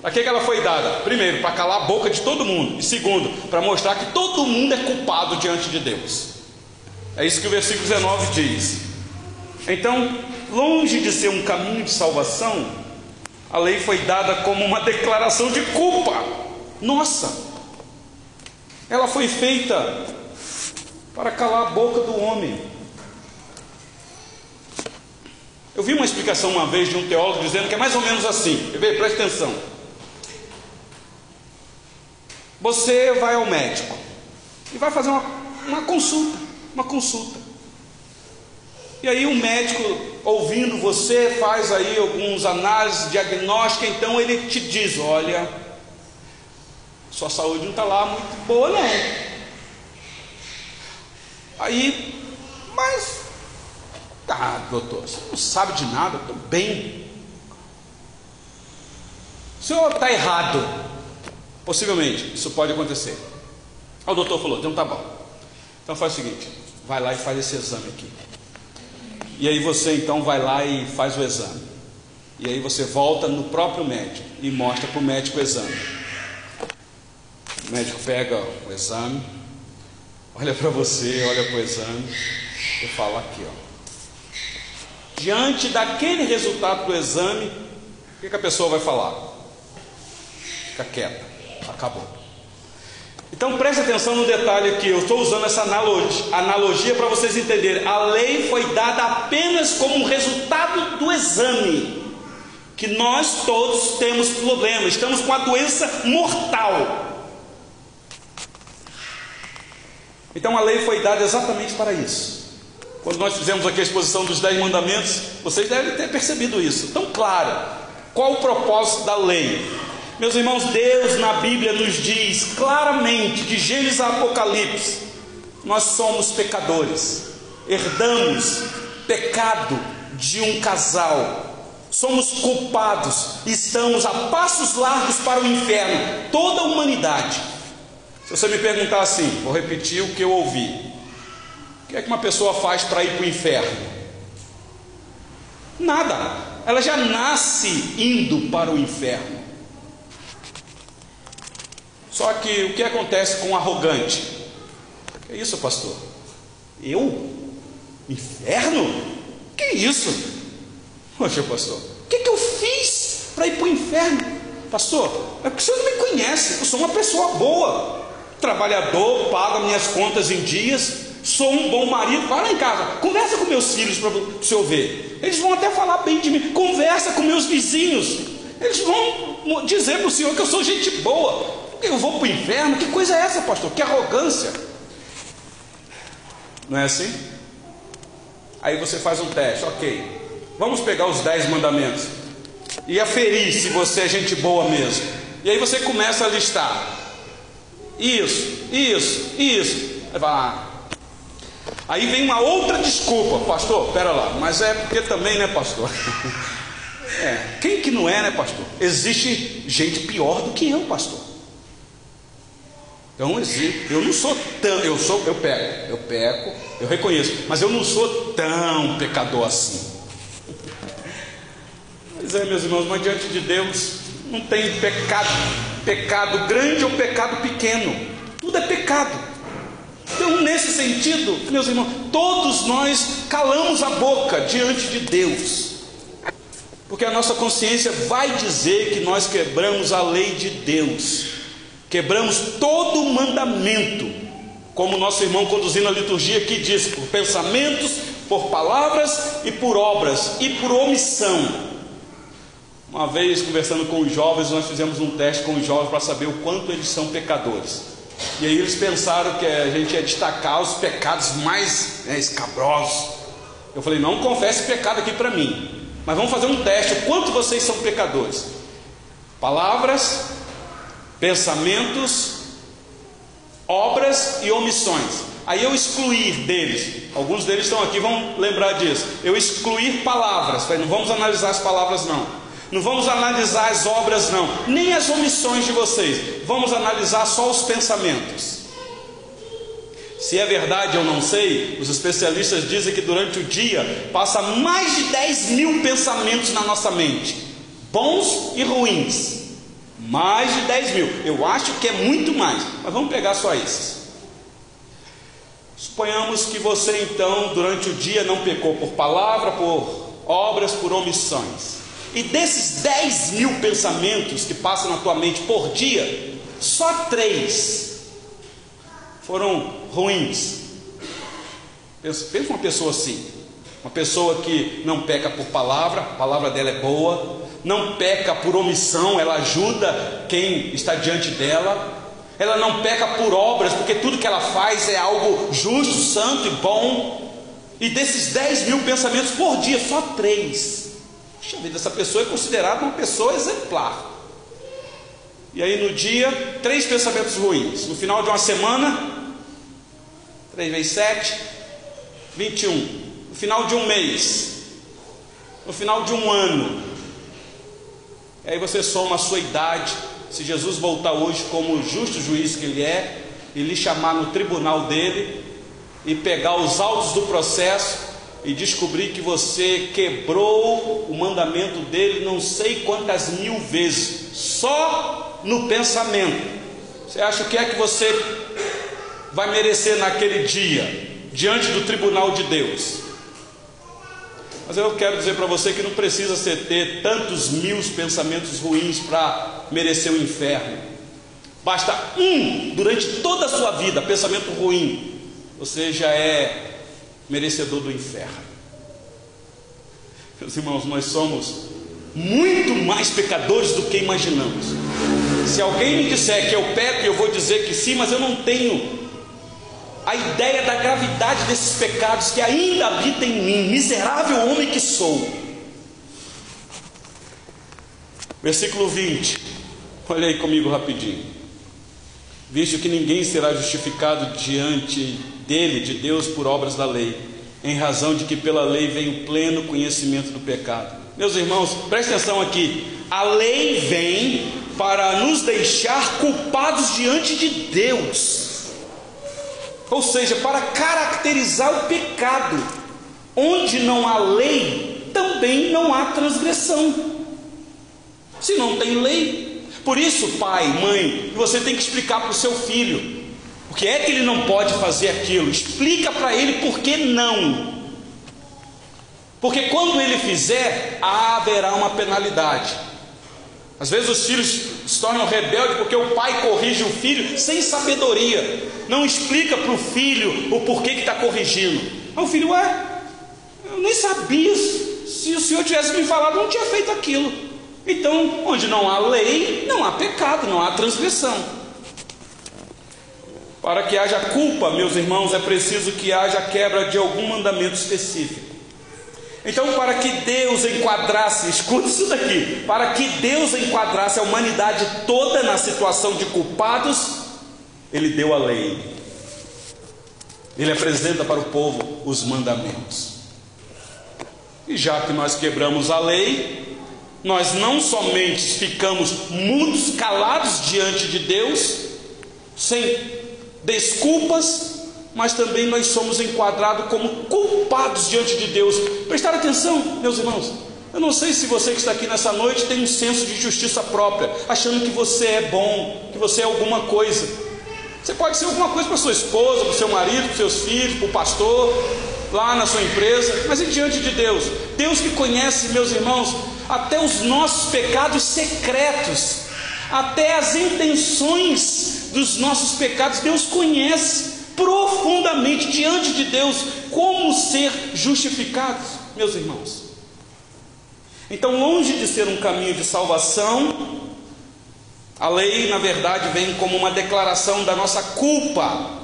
Para que ela foi dada? Primeiro, para calar a boca de todo mundo. E segundo, para mostrar que todo mundo é culpado diante de Deus. É isso que o versículo 19 diz. Então, longe de ser um caminho de salvação, a lei foi dada como uma declaração de culpa. Nossa! Ela foi feita para calar a boca do homem. Eu vi uma explicação uma vez de um teólogo dizendo que é mais ou menos assim. Preste atenção. Você vai ao médico e vai fazer uma, uma consulta uma consulta. E aí o médico, ouvindo você, faz aí alguns análises diagnósticas, então ele te diz, olha, sua saúde não está lá muito boa não. Aí, mas, ah, doutor, você não sabe de nada, estou bem. O senhor está errado. Possivelmente, isso pode acontecer. o doutor falou, então tá bom. Então faz o seguinte, vai lá e faz esse exame aqui. E aí você então vai lá e faz o exame. E aí você volta no próprio médico e mostra para o médico o exame. O médico pega o exame, olha para você, olha para o exame e fala aqui, ó. Diante daquele resultado do exame, o que, que a pessoa vai falar? Fica quieta, acabou. Então preste atenção no detalhe aqui, eu estou usando essa analogia, analogia para vocês entenderem. A lei foi dada apenas como resultado do exame, que nós todos temos problema, estamos com a doença mortal. Então a lei foi dada exatamente para isso. Quando nós fizemos aqui a exposição dos Dez Mandamentos, vocês devem ter percebido isso. Então, claro, qual o propósito da lei? Meus irmãos, Deus na Bíblia nos diz claramente, de Gênesis a Apocalipse, nós somos pecadores, herdamos pecado de um casal, somos culpados, estamos a passos largos para o inferno, toda a humanidade. Se você me perguntar assim, vou repetir o que eu ouvi: o que é que uma pessoa faz para ir para o inferno? Nada, ela já nasce indo para o inferno. Só que o que acontece com o arrogante? Que isso, pastor? Eu? Inferno? Que isso? Poxa, pastor, o que, que eu fiz para ir para o inferno? Pastor, é porque o senhor não me conhece. Eu sou uma pessoa boa, trabalhador, pago minhas contas em dias, sou um bom marido. Vai lá em casa, conversa com meus filhos para o senhor ver. Eles vão até falar bem de mim. Conversa com meus vizinhos. Eles vão dizer para o senhor que eu sou gente boa. Eu vou para o inferno? Que coisa é essa, pastor? Que arrogância! Não é assim? Aí você faz um teste, ok. Vamos pegar os dez mandamentos e aferir se você é gente boa mesmo. E aí você começa a listar. Isso, isso, isso. Aí vai lá. Aí vem uma outra desculpa, pastor. Pera lá, mas é porque também, né, pastor? É, quem que não é, né, pastor? Existe gente pior do que eu, pastor. Então eu não sou tão, eu sou, eu peco, eu peco, eu reconheço, mas eu não sou tão pecador assim. Mas é, meus irmãos, mas diante de Deus não tem pecado, pecado grande ou pecado pequeno. Tudo é pecado. Então, nesse sentido, meus irmãos, todos nós calamos a boca diante de Deus. Porque a nossa consciência vai dizer que nós quebramos a lei de Deus, quebramos todo o mandamento, como nosso irmão conduzindo a liturgia aqui diz, por pensamentos, por palavras e por obras e por omissão. Uma vez conversando com os jovens, nós fizemos um teste com os jovens para saber o quanto eles são pecadores. E aí eles pensaram que a gente ia destacar os pecados mais né, escabrosos. Eu falei, não confesse pecado aqui para mim. Mas vamos fazer um teste: o quanto vocês são pecadores? Palavras, pensamentos, obras e omissões. Aí eu excluir deles, alguns deles estão aqui, vão lembrar disso. Eu excluir palavras, não vamos analisar as palavras não. Não vamos analisar as obras não, nem as omissões de vocês. Vamos analisar só os pensamentos. Se é verdade, eu não sei. Os especialistas dizem que durante o dia passa mais de 10 mil pensamentos na nossa mente, bons e ruins. Mais de 10 mil. Eu acho que é muito mais, mas vamos pegar só esses. Suponhamos que você então, durante o dia, não pecou por palavra, por obras, por omissões. E desses 10 mil pensamentos que passam na tua mente por dia, só três foram ruins. Pensa, pensa uma pessoa assim, uma pessoa que não peca por palavra, a palavra dela é boa, não peca por omissão, ela ajuda quem está diante dela, ela não peca por obras, porque tudo que ela faz é algo justo, santo e bom. E desses 10 mil pensamentos por dia, só três. Puxa vida, essa pessoa é considerada uma pessoa exemplar. E aí no dia, três pensamentos ruins. No final de uma semana, 3 vezes 7, 21. No final de um mês, no final de um ano, e aí você soma a sua idade. Se Jesus voltar hoje como justo juiz que ele é, e lhe chamar no tribunal dele, e pegar os autos do processo, e descobrir que você quebrou o mandamento dele não sei quantas mil vezes, só no pensamento. Você acha que é que você vai merecer naquele dia, diante do tribunal de Deus. Mas eu quero dizer para você que não precisa ter tantos mil pensamentos ruins para merecer o inferno. Basta um durante toda a sua vida, pensamento ruim, você já é merecedor do inferno. Meus irmãos, nós somos muito mais pecadores do que imaginamos. Se alguém me disser que eu peco, eu vou dizer que sim, mas eu não tenho a ideia da gravidade desses pecados que ainda habitam em mim, miserável homem que sou. Versículo 20, olha aí comigo rapidinho. Visto que ninguém será justificado diante dele, de Deus, por obras da lei, em razão de que pela lei vem o pleno conhecimento do pecado. Meus irmãos, preste atenção aqui. A lei vem para nos deixar culpados diante de Deus. Ou seja, para caracterizar o pecado. Onde não há lei, também não há transgressão. Se não tem lei, por isso, pai, mãe, você tem que explicar para o seu filho o que é que ele não pode fazer aquilo. Explica para ele por que não. Porque quando ele fizer, haverá uma penalidade. Às vezes os filhos se tornam rebeldes porque o pai corrige o filho sem sabedoria, não explica para o filho o porquê que está corrigindo. O filho, ué, eu nem sabia, se o senhor tivesse me falado, eu não tinha feito aquilo. Então, onde não há lei, não há pecado, não há transgressão. Para que haja culpa, meus irmãos, é preciso que haja quebra de algum mandamento específico. Então, para que Deus enquadrasse, escute isso daqui, para que Deus enquadrasse a humanidade toda na situação de culpados, Ele deu a lei. Ele apresenta para o povo os mandamentos. E já que nós quebramos a lei, nós não somente ficamos mudos, calados diante de Deus, sem desculpas, mas também nós somos enquadrados como culpados diante de Deus. Prestar atenção, meus irmãos. Eu não sei se você que está aqui nessa noite tem um senso de justiça própria, achando que você é bom, que você é alguma coisa. Você pode ser alguma coisa para sua esposa, para seu marido, para seus filhos, para o pastor, lá na sua empresa, mas e diante de Deus? Deus que conhece, meus irmãos, até os nossos pecados secretos, até as intenções dos nossos pecados, Deus conhece profundamente diante de Deus como ser justificados, meus irmãos. Então, longe de ser um caminho de salvação, a lei, na verdade, vem como uma declaração da nossa culpa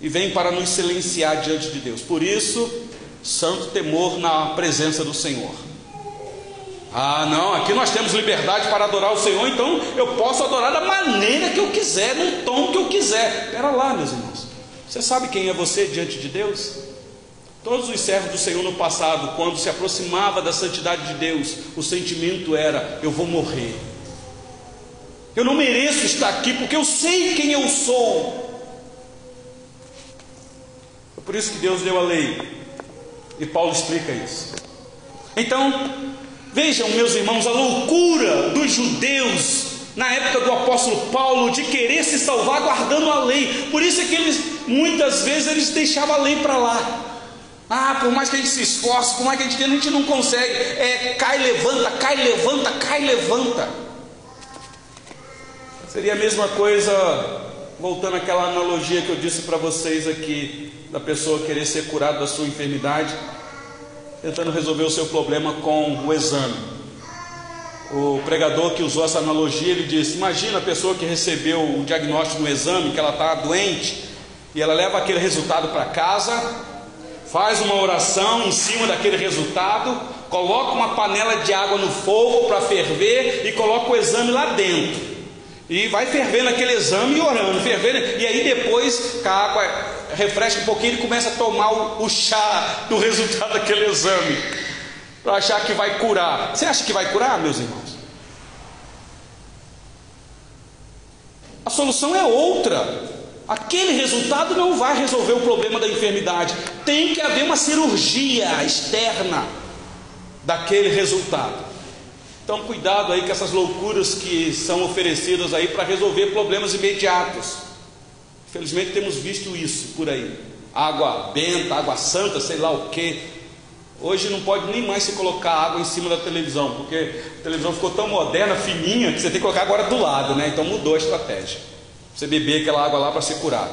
e vem para nos silenciar diante de Deus. Por isso, santo temor na presença do Senhor. Ah, não, aqui nós temos liberdade para adorar o Senhor, então eu posso adorar da maneira que eu quiser, no tom que eu quiser. Espera lá, meus irmãos. Você sabe quem é você diante de Deus? Todos os servos do Senhor no passado, quando se aproximava da santidade de Deus, o sentimento era: eu vou morrer. Eu não mereço estar aqui porque eu sei quem eu sou. É por isso que Deus deu a lei. E Paulo explica isso. Então, vejam, meus irmãos, a loucura dos judeus na época do apóstolo Paulo de querer se salvar guardando a lei. Por isso é que eles muitas vezes eles deixavam a lei para lá. Ah, por mais que a gente se esforce, por mais que a gente tente, a gente não consegue. É cai, levanta, cai, levanta, cai, levanta. Seria a mesma coisa, voltando àquela analogia que eu disse para vocês aqui, da pessoa querer ser curada da sua enfermidade, tentando resolver o seu problema com o exame. O pregador que usou essa analogia, ele disse: Imagina a pessoa que recebeu o diagnóstico no exame, que ela está doente, e ela leva aquele resultado para casa, faz uma oração em cima daquele resultado, coloca uma panela de água no fogo para ferver e coloca o exame lá dentro. E vai fervendo aquele exame e orando, fervendo, e aí depois, com a água refresca um pouquinho, ele começa a tomar o, o chá do resultado daquele exame, para achar que vai curar. Você acha que vai curar, meus irmãos? A solução é outra. Aquele resultado não vai resolver o problema da enfermidade. Tem que haver uma cirurgia externa daquele resultado. Então, cuidado aí com essas loucuras que são oferecidas aí para resolver problemas imediatos. Infelizmente temos visto isso por aí. Água benta, água santa, sei lá o que. Hoje não pode nem mais se colocar água em cima da televisão, porque a televisão ficou tão moderna, fininha, que você tem que colocar agora do lado, né? Então mudou a estratégia. Você beber aquela água lá para ser curado.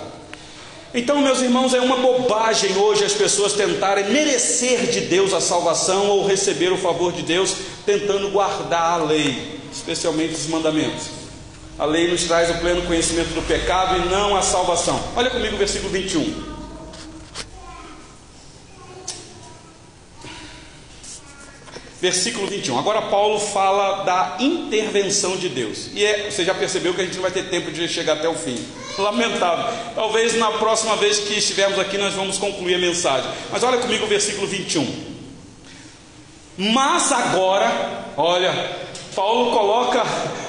Então, meus irmãos, é uma bobagem hoje as pessoas tentarem merecer de Deus a salvação ou receber o favor de Deus tentando guardar a lei, especialmente os mandamentos. A lei nos traz o pleno conhecimento do pecado e não a salvação. Olha comigo o versículo 21. Versículo 21. Agora Paulo fala da intervenção de Deus. E é, você já percebeu que a gente não vai ter tempo de chegar até o fim. Lamentável. Talvez na próxima vez que estivermos aqui nós vamos concluir a mensagem. Mas olha comigo o versículo 21. Mas agora, olha, Paulo coloca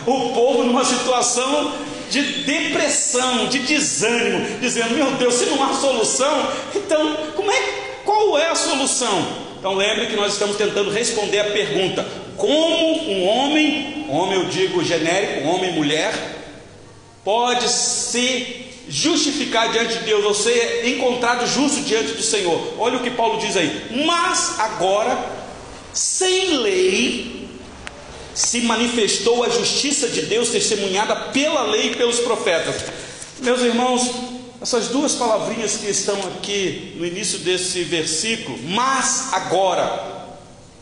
o povo numa situação de depressão, de desânimo, dizendo: Meu Deus, se não há solução, então como é, qual é a solução? Então lembre que nós estamos tentando responder a pergunta: como um homem, homem eu digo genérico, homem e mulher, pode se justificar diante de Deus, ou ser encontrado justo diante do Senhor? Olha o que Paulo diz aí: mas agora, sem lei, se manifestou a justiça de Deus testemunhada pela lei e pelos profetas. Meus irmãos, essas duas palavrinhas que estão aqui no início desse versículo, mas agora,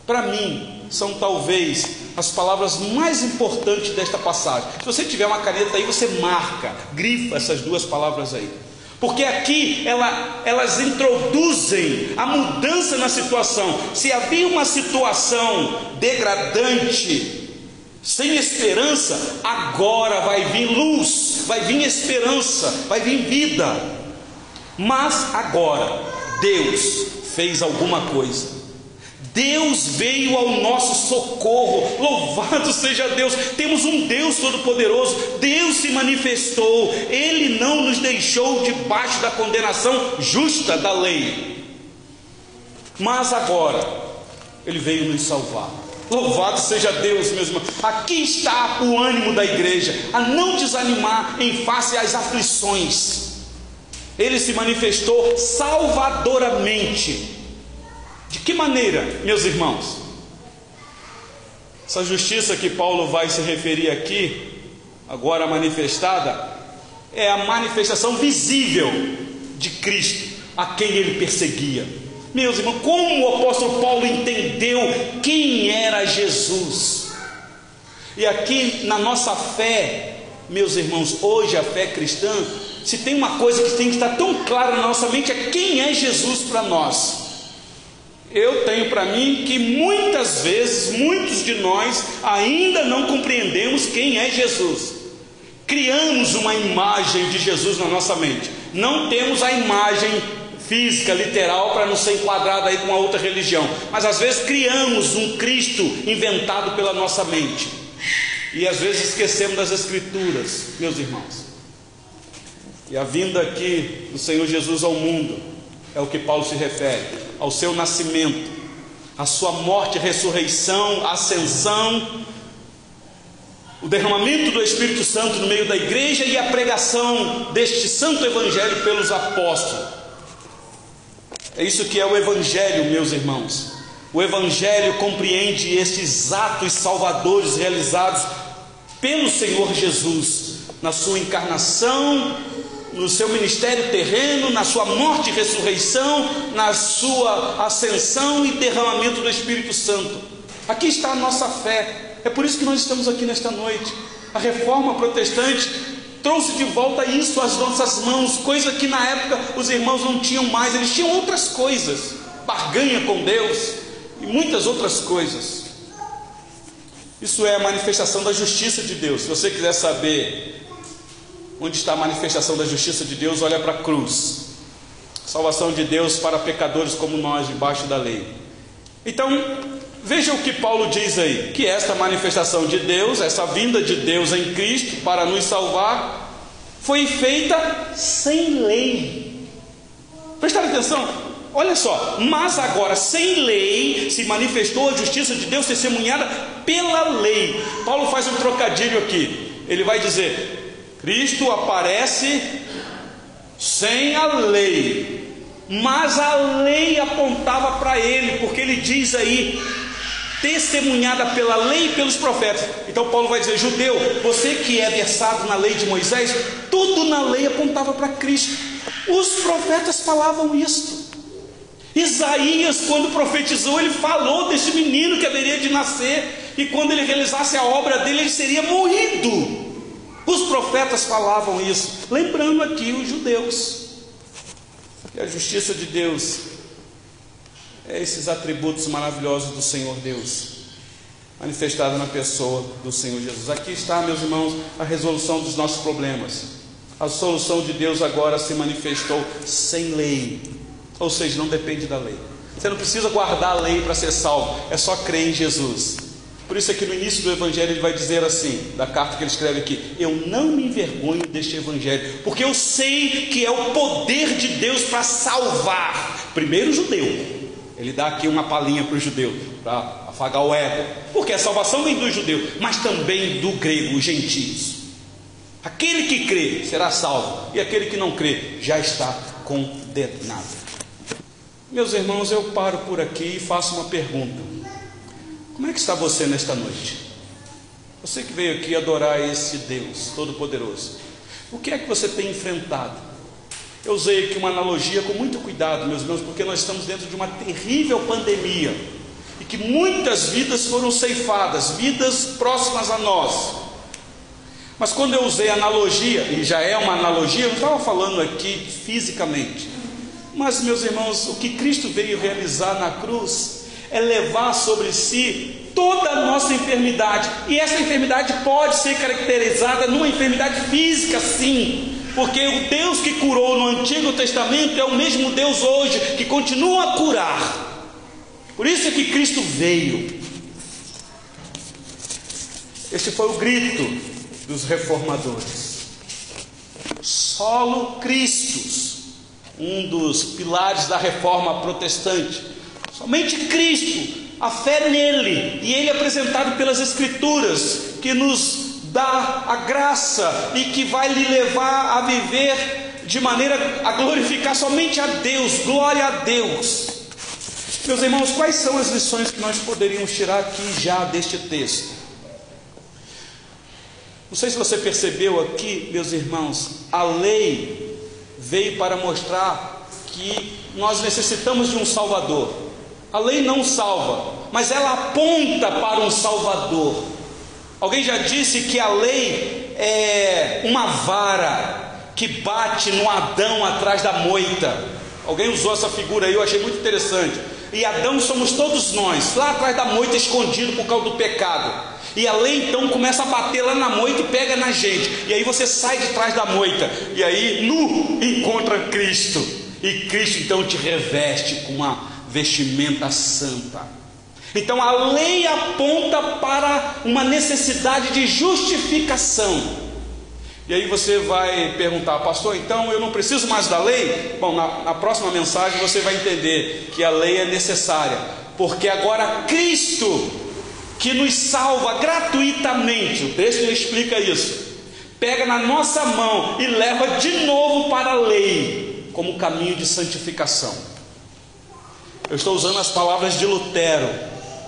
para mim, são talvez as palavras mais importantes desta passagem. Se você tiver uma caneta aí, você marca, grifa essas duas palavras aí. Porque aqui ela, elas introduzem a mudança na situação. Se havia uma situação degradante, sem esperança, agora vai vir luz, vai vir esperança, vai vir vida. Mas agora, Deus fez alguma coisa. Deus veio ao nosso socorro, louvado seja Deus. Temos um Deus todo-poderoso, Deus se manifestou, Ele não nos deixou debaixo da condenação justa da lei, mas agora Ele veio nos salvar. Louvado seja Deus, meus irmãos. Aqui está o ânimo da igreja, a não desanimar em face às aflições. Ele se manifestou salvadoramente. De que maneira, meus irmãos? Essa justiça que Paulo vai se referir aqui, agora manifestada, é a manifestação visível de Cristo, a quem ele perseguia. Meus irmãos, como o apóstolo Paulo entendeu quem era Jesus? E aqui na nossa fé, meus irmãos, hoje a fé cristã, se tem uma coisa que tem que estar tão clara na nossa mente, é quem é Jesus para nós. Eu tenho para mim que muitas vezes, muitos de nós ainda não compreendemos quem é Jesus. Criamos uma imagem de Jesus na nossa mente, não temos a imagem física, literal, para não ser enquadrado aí com a outra religião, mas às vezes criamos um Cristo inventado pela nossa mente, e às vezes esquecemos das Escrituras, meus irmãos. E a vinda aqui do Senhor Jesus ao mundo é o que Paulo se refere ao seu nascimento, a sua morte, ressurreição, ascensão, o derramamento do Espírito Santo no meio da igreja e a pregação deste santo evangelho pelos apóstolos. É isso que é o evangelho, meus irmãos. O evangelho compreende estes atos salvadores realizados pelo Senhor Jesus na sua encarnação, no seu ministério terreno, na sua morte e ressurreição, na sua ascensão e derramamento do Espírito Santo. Aqui está a nossa fé. É por isso que nós estamos aqui nesta noite. A reforma protestante trouxe de volta isso às nossas mãos, coisa que na época os irmãos não tinham mais, eles tinham outras coisas, barganha com Deus e muitas outras coisas. Isso é a manifestação da justiça de Deus. Se você quiser saber onde está a manifestação da justiça de Deus, olha para a cruz. Salvação de Deus para pecadores como nós, debaixo da lei. Então, veja o que Paulo diz aí: que esta manifestação de Deus, essa vinda de Deus em Cristo para nos salvar, foi feita sem lei. Prestar atenção, olha só, mas agora sem lei se manifestou a justiça de Deus testemunhada pela lei. Paulo faz um trocadilho aqui. Ele vai dizer: Cristo aparece sem a lei, mas a lei apontava para ele, porque ele diz aí, testemunhada pela lei e pelos profetas. Então Paulo vai dizer: judeu, você que é versado na lei de Moisés, tudo na lei apontava para Cristo. Os profetas falavam isto. Isaías, quando profetizou, ele falou desse menino que haveria de nascer, e quando ele realizasse a obra dele, ele seria morrido. Os profetas falavam isso, lembrando aqui os judeus. E a justiça de Deus esses atributos maravilhosos do Senhor Deus, manifestado na pessoa do Senhor Jesus. Aqui está, meus irmãos, a resolução dos nossos problemas. A solução de Deus agora se manifestou sem lei, ou seja, não depende da lei. Você não precisa guardar a lei para ser salvo, é só crer em Jesus. Por isso é que no início do Evangelho ele vai dizer assim, da carta que ele escreve aqui: Eu não me envergonho deste Evangelho, porque eu sei que é o poder de Deus para salvar. Primeiro o judeu, ele dá aqui uma palhinha para o judeu, para afagar o ego, porque a salvação vem do judeu, mas também do grego, os gentios. Aquele que crê será salvo, e aquele que não crê já está condenado. Meus irmãos, eu paro por aqui e faço uma pergunta. Como é que está você nesta noite? Você que veio aqui adorar esse Deus Todo-Poderoso, o que é que você tem enfrentado? Eu usei aqui uma analogia com muito cuidado, meus irmãos, porque nós estamos dentro de uma terrível pandemia e que muitas vidas foram ceifadas, vidas próximas a nós. Mas quando eu usei analogia, e já é uma analogia, eu não estava falando aqui fisicamente, mas meus irmãos, o que Cristo veio realizar na cruz é levar sobre si toda a nossa enfermidade. E essa enfermidade pode ser caracterizada numa enfermidade física, sim. Porque o Deus que curou no Antigo Testamento é o mesmo Deus hoje que continua a curar. Por isso é que Cristo veio. Este foi o grito dos reformadores. Solo Christus, um dos pilares da reforma protestante Somente Cristo, a fé nele, e ele é apresentado pelas Escrituras, que nos dá a graça e que vai lhe levar a viver de maneira a glorificar somente a Deus, glória a Deus. Meus irmãos, quais são as lições que nós poderíamos tirar aqui já deste texto? Não sei se você percebeu aqui, meus irmãos, a lei veio para mostrar que nós necessitamos de um Salvador. A lei não salva, mas ela aponta para um Salvador. Alguém já disse que a lei é uma vara que bate no Adão atrás da moita. Alguém usou essa figura aí, eu achei muito interessante. E Adão somos todos nós, lá atrás da moita, escondido por causa do pecado. E a lei então começa a bater lá na moita e pega na gente. E aí você sai de trás da moita. E aí, nu, encontra Cristo. E Cristo então te reveste com uma vestimenta santa. Então a lei aponta para uma necessidade de justificação. E aí você vai perguntar, pastor, então eu não preciso mais da lei? Bom, na, na, próxima mensagem você vai entender que a lei é necessária, porque agora Cristo, que nos salva gratuitamente, o texto explica isso, pega na nossa mão e leva de novo para a lei, como caminho de santificação. Eu estou usando as palavras de Lutero,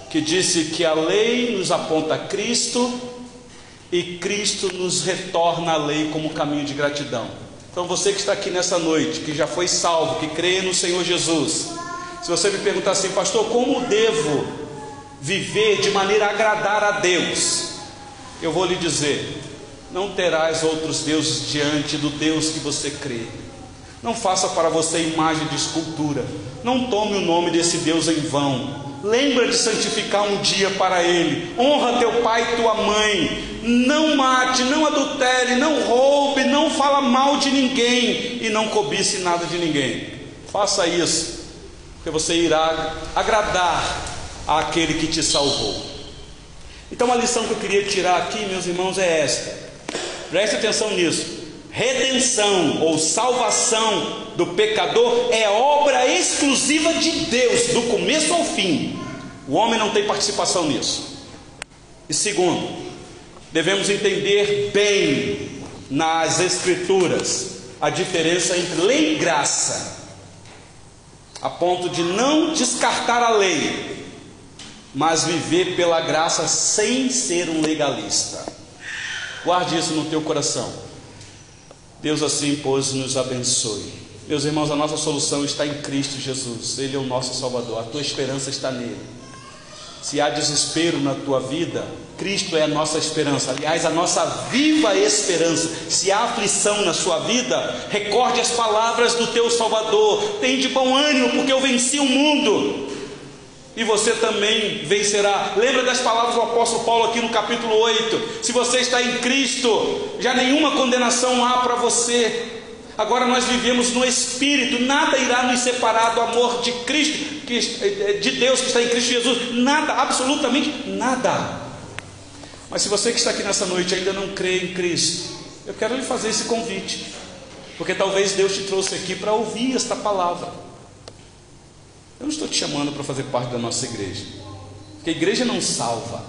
que disse que a lei nos aponta a Cristo e Cristo nos retorna a lei como caminho de gratidão. Então você que está aqui nessa noite, que já foi salvo, que crê no Senhor Jesus, se você me perguntar assim, pastor, como devo viver de maneira a agradar a Deus? Eu vou lhe dizer: não terás outros deuses diante do Deus que você crê. Não faça para você imagem de escultura. Não tome o nome desse Deus em vão. Lembra de santificar um dia para Ele. Honra teu pai e tua mãe. Não mate, não adultere, não roube, não fala mal de ninguém e não cobice nada de ninguém. Faça isso, porque você irá agradar àquele que te salvou. Então a lição que eu queria tirar aqui, meus irmãos, é esta. Preste atenção nisso. Redenção ou salvação do pecador é obra exclusiva de Deus, do começo ao fim. O homem não tem participação nisso. E segundo, devemos entender bem nas Escrituras a diferença entre lei e graça, a ponto de não descartar a lei, mas viver pela graça sem ser um legalista. Guarde isso no teu coração. Deus assim, pois, nos abençoe. Meus irmãos, a nossa solução está em Cristo Jesus, Ele é o nosso Salvador, a tua esperança está nele. Se há desespero na tua vida, Cristo é a nossa esperança, aliás, a nossa viva esperança. Se há aflição na sua vida, recorde as palavras do teu Salvador, tem de bom ânimo, porque eu venci o mundo e você também vencerá. Lembra das palavras do apóstolo Paulo aqui no capítulo 8: se você está em Cristo, já nenhuma condenação há para você. Agora nós vivemos no Espírito, nada irá nos separar do amor de Cristo, de Deus que está em Cristo Jesus, nada, absolutamente nada. Mas se você que está aqui nessa noite ainda não crê em Cristo, eu quero lhe fazer esse convite, porque talvez Deus te trouxe aqui para ouvir esta palavra. Eu não estou te chamando para fazer parte da nossa igreja, porque a igreja não salva.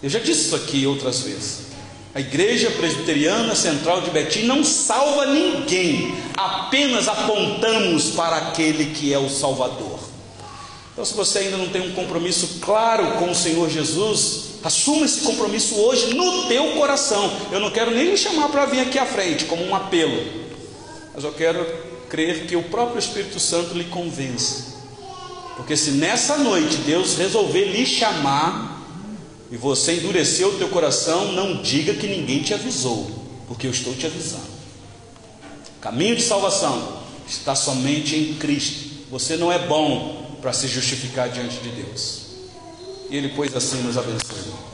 Eu já disse isso aqui outras vezes. A igreja presbiteriana central de Betim não salva ninguém, apenas apontamos para aquele que é o Salvador. Então, se você ainda não tem um compromisso claro com o Senhor Jesus, assuma esse compromisso hoje no teu coração. Eu não quero nem lhe chamar para vir aqui à frente como um apelo, mas eu quero crer que o próprio Espírito Santo lhe convence porque se nessa noite Deus resolver lhe chamar e você endureceu o teu coração, não diga que ninguém te avisou, porque eu estou te avisando. O caminho de salvação está somente em Cristo. Você não é bom para se justificar diante de Deus. E Ele, pois assim, nos abençoe.